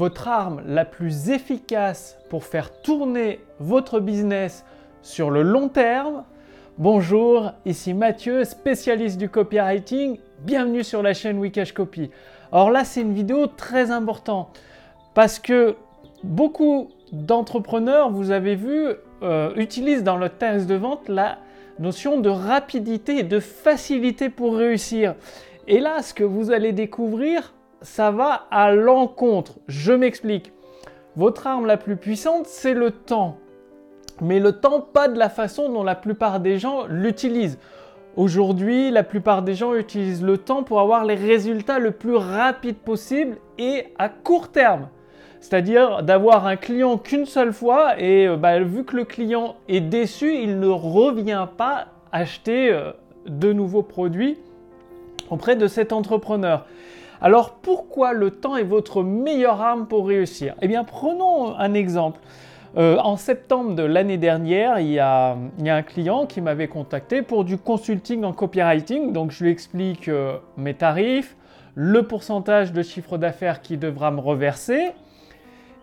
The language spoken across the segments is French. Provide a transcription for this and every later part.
votre arme la plus efficace pour faire tourner votre business sur le long terme. Bonjour, ici Mathieu, spécialiste du copywriting. Bienvenue sur la chaîn Wikash Copy. Alors là, c'est une vidéo très importante parce que beaucoup d'entrepreneurs, vous avez vu, euh, utilisent dans le texte de vente la notion de rapidité et de facilité pour réussir. Et là, ce que vous allez découvrir, ça va à l'encontre. Je m'explique. Votre arme la plus puissante, c'est le temps. Mais le temps, pas de la façon dont la plupart des gens l'utilisent. Aujourd'hui, la plupart des gens utilisent le temps pour avoir les résultats le plus rapide possible et à court terme. C'est-à-dire d'avoir un client qu'une seule fois et euh, bah, vu que le client est déçu, il ne revient pas acheter euh, de nouveaux produits auprès de cet entrepreneur. Alors pourquoi le temps est votre meilleure arme pour réussir? Eh bien prenons un exemple. Euh, en septembre de l'année dernière, il y, a, un client qui m'avait contacté pour du consulting en copywriting. Donc je lui explique mes tarifs, le pourcentage de chiffre d'affaires qu'il devra me reverser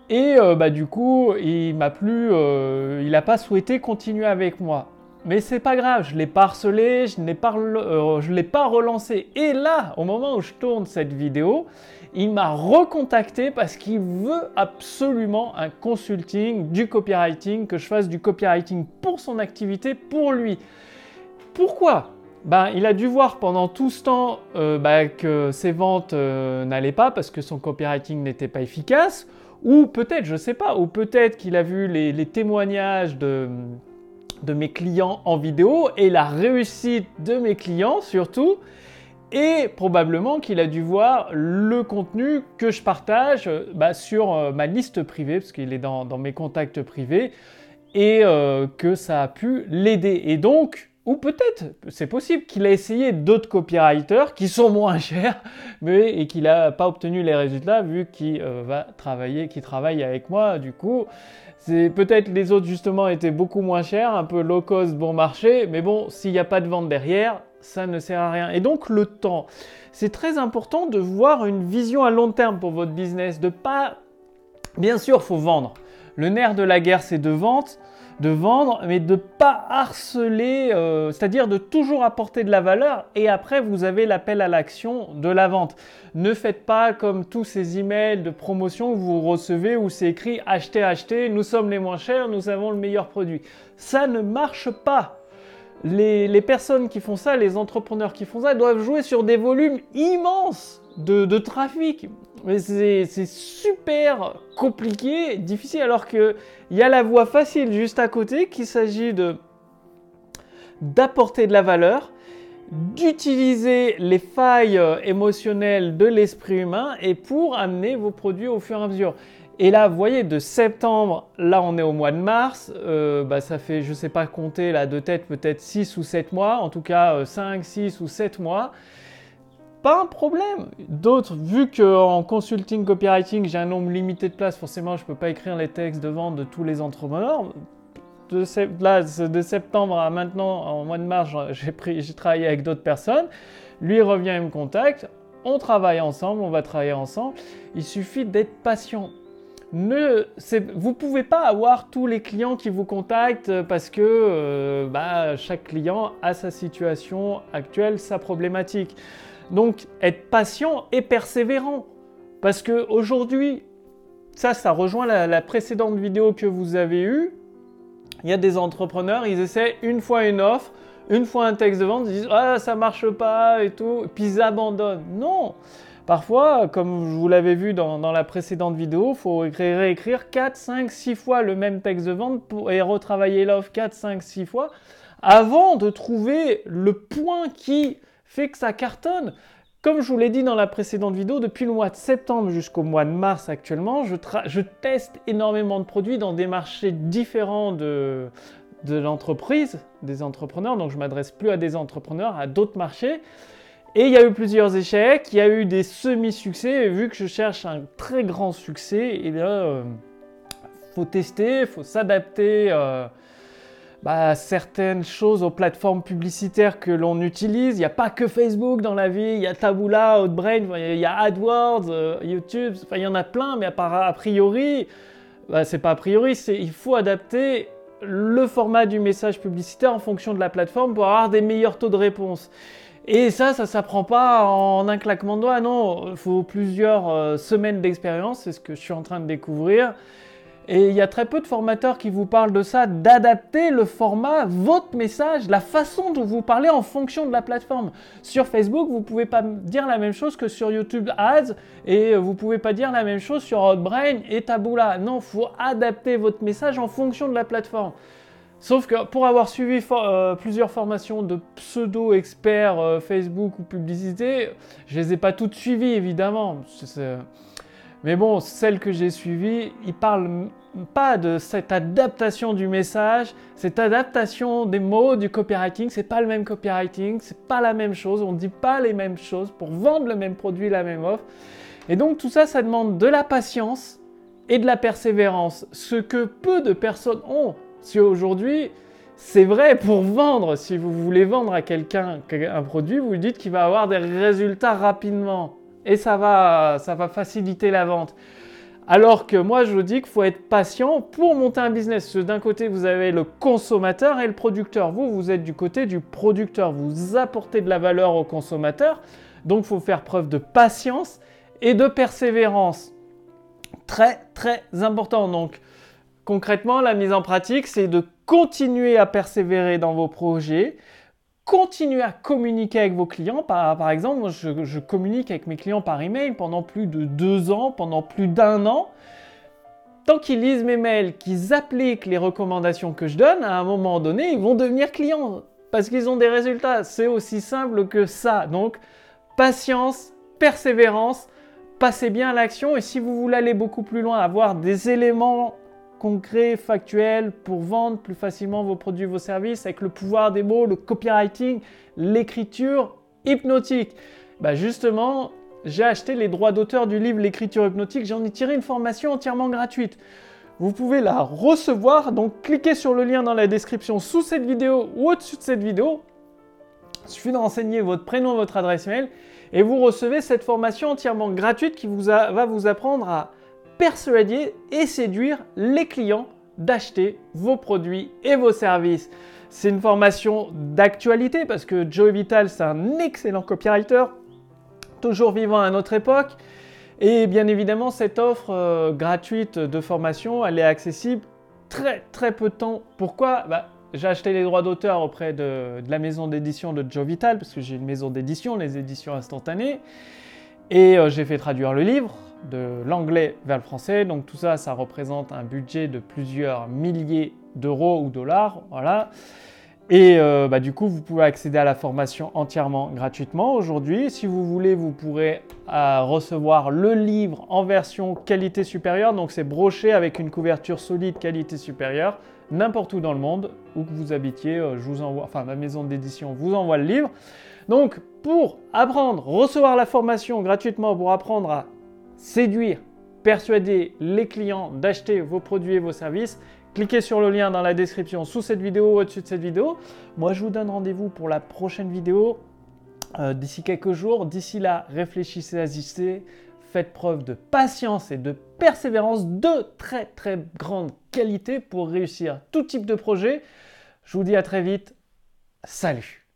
et euh, bah, du coup, il m'a euh, il n'a pas souhaité continuer avec moi. Mais c'est pas grave, je l'ai pas harcelé, je pas, euh, l'ai pas relancé. Et là, au moment où je tourne cette vidéo, il m'a recontacté parce qu'il veut absolument un consulting, du copywriting, que je fasse du copywriting pour son activité, pour lui. Pourquoi? Ben, il a dû voir pendant tout ce temps bah, que ses ventes n'allaient pas parce que son copywriting n'était pas efficace, ou peut-être, je sais pas, ou peut-être qu'il a vu les, témoignages de, de mes clients en vidéo et la réussite de mes clients surtout. Et probablement qu'il a dû voir le contenu que je partage bah, sur euh, ma liste privée, parce qu'il est dans, mes contacts privés, et euh, que ça a pu l'aider. Et donc, ou peut-être, c'est possible qu'il a essayé d'autres copywriters qui sont moins chers, mais et qu'il n'a pas obtenu les résultats vu qu'il euh, va travailler, qu'il travaille avec moi. Du coup, c'est peut-être les autres justement étaient beaucoup moins chers, un peu low cost, bon marché, mais bon, s'il n'y a pas de vente derrière, ça ne sert à rien. Et donc le temps, c'est très important de voir une vision à long terme pour votre business, de pas, bien sûr, faut vendre. Le nerf de la guerre, c'est de vente de vendre, mais de pas harceler, euh, c'est-à-dire de toujours apporter de la valeur et après vous avez l'appel à l'action de la vente. Ne faites pas comme tous ces emails de promotion que vous recevez où c'est écrit achetez, achetez, nous sommes les moins chers, nous avons le meilleur produit. Ça ne marche pas. Les, les personnes qui font ça, les entrepreneurs qui font ça, doivent jouer sur des volumes immenses de, trafic. Mais c'est super compliqué, difficile, alors qu'il y a la voie facile juste à côté qu'il s'agit de d'apporter de la valeur, d'utiliser les failles émotionnelles de l'esprit humain et pour amener vos produits au fur et à mesure. Et là, vous voyez, de septembre, là on est au mois de mars, euh, bah, ça fait, je ne sais pas compter là de tête, peut-être 6 ou 7 mois, en tout cas 5, euh, 6 ou 7 mois pas un problème. D'autres, vu qu'en consulting copywriting, j'ai un nombre limité de places, forcément, je peux pas écrire les textes de vente de tous les entrepreneurs. De, là, de septembre à maintenant, en mois de mars, j'ai travaillé avec d'autres personnes. Lui revient et me contacte. On travaille ensemble, on va travailler ensemble. Il suffit d'être patient. Ne, vous pouvez pas avoir tous les clients qui vous contactent parce que euh, bah, chaque client a sa situation actuelle, sa problématique. Donc être patient et persévérant. Parce que aujourd'hui, ça, ça rejoint la, précédente vidéo que vous avez eue. Il y a des entrepreneurs, ils essaient une fois une offre, une fois un texte de vente, ils disent ah ça marche pas et tout, puis ils abandonnent. Non, Parfois, comme vous l'avais vu dans, la précédente vidéo, il faut réécrire 4, 5, 6 fois le même texte de vente et retravailler l'offre 4, 5, 6 fois avant de trouver le point qui fait que ça cartonne. Comme je vous l'ai dit dans la précédente vidéo, depuis le mois de septembre jusqu'au mois de mars actuellement, je, teste énormément de produits dans des marchés différents de, l'entreprise, des entrepreneurs. Donc je m'adresse plus à des entrepreneurs, à d'autres marchés. Et il y a eu plusieurs échecs, il y a eu des semi-succès. Et vu que je cherche un très grand succès, il faut tester, faut s'adapter. Euh, bah, certaines choses aux plateformes publicitaires que l'on utilise. Il n'y a pas que Facebook dans la vie, il y a Taboola, Outbrain, il y a AdWords, euh, YouTube, il y en a plein, mais a priori, bah, c'est pas a priori, il faut adapter le format du message publicitaire en fonction de la plateforme pour avoir des meilleurs taux de réponse. Et ça, ça s'apprend pas en un claquement de doigts, non, il faut plusieurs euh, semaines d'expérience, c'est ce que je suis en train de découvrir. Et il y a très peu de formateurs qui vous parlent de ça, d'adapter le format, votre message, la façon dont vous parlez en fonction de la plateforme. Sur Facebook, vous ne pouvez pas dire la même chose que sur YouTube Ads et vous ne pouvez pas dire la même chose sur Outbrain et Taboola. Non, il faut adapter votre message en fonction de la plateforme. Sauf que pour avoir suivi euh, plusieurs formations de pseudo-experts euh, Facebook ou publicité, je les ai pas toutes suivies évidemment. Mais bon, celles que j'ai suivies, ils parlent pas de cette adaptation du message, cette adaptation des mots du copywriting. C'est pas le même copywriting, c'est pas la même chose. On dit pas les mêmes choses pour vendre le même produit, la même offre. Et donc tout ça, ça demande de la patience et de la persévérance. Ce que peu de personnes ont. Si aujourd'hui, c'est vrai pour vendre. Si vous voulez vendre à quelqu'un un produit, vous lui dites qu'il va avoir des résultats rapidement et ça va, ça va faciliter la vente. Alors que moi, je vous dis qu'il faut être patient pour monter un business. D'un côté, vous avez le consommateur et le producteur. Vous, vous êtes du côté du producteur. Vous apportez de la valeur au consommateur. Donc, il faut faire preuve de patience et de persévérance. Très, très important. Donc, concrètement, la mise en pratique, c'est de continuer à persévérer dans vos projets, continuer à communiquer avec vos clients. Par, exemple, moi, je, communique avec mes clients par email pendant plus de deux ans, pendant plus d'un an. Tant qu'ils lisent mes mails, qu'ils appliquent les recommandations que je donne, à un moment donné, ils vont devenir clients parce qu'ils ont des résultats. C'est aussi simple que ça. Donc, patience, persévérance, passez bien à l'action. Et si vous voulez aller beaucoup plus loin, avoir des éléments concret, factuel, pour vendre plus facilement vos produits, vos services, avec le pouvoir des mots, le copywriting, l'écriture hypnotique. Bah justement, j'ai acheté les droits d'auteur du livre L'écriture hypnotique, j'en ai tiré une formation entièrement gratuite. Vous pouvez la recevoir, donc cliquez sur le lien dans la description sous cette vidéo ou au-dessus de cette vidéo. Il suffit de renseigner votre prénom, votre adresse mail et vous recevez cette formation entièrement gratuite qui vous va vous apprendre à persuader et séduire les clients d'acheter vos produits et vos services. C'est une formation d'actualité parce que Joe Vital, c'est un excellent copywriter, toujours vivant à notre époque. Et bien évidemment, cette offre euh, gratuite de formation, elle est accessible très très peu de temps. Pourquoi? Bah, J'ai acheté les droits d'auteur auprès de, la maison d'édition de Joe Vital, parce que j'ai une maison d'édition, les éditions instantanées. Et euh, j'ai fait traduire le livre de l'anglais vers le français. Donc tout ça, ça représente un budget de plusieurs milliers d'euros ou dollars. Voilà. Et euh, bah, du coup, vous pouvez accéder à la formation entièrement gratuitement aujourd'hui. Si vous voulez, vous pourrez euh, recevoir le livre en version qualité supérieure. Donc c'est broché avec une couverture solide qualité supérieure n'importe où dans le monde, où que vous habitiez. je vous envoie, enfin ma maison d'édition vous envoie le livre. Donc, pour apprendre, recevoir la formation gratuitement pour apprendre à séduire, persuader les clients d'acheter vos produits et vos services, cliquez sur le lien dans la description sous cette vidéo ou au-dessus de cette vidéo. Moi, je vous donne rendez-vous pour la prochaine vidéo euh, d'ici quelques jours. D'ici là, réfléchissez, agissez, faites preuve de patience et de persévérance de très très grande qualité pour réussir tout type de projet. Je vous dis à très vite. Salut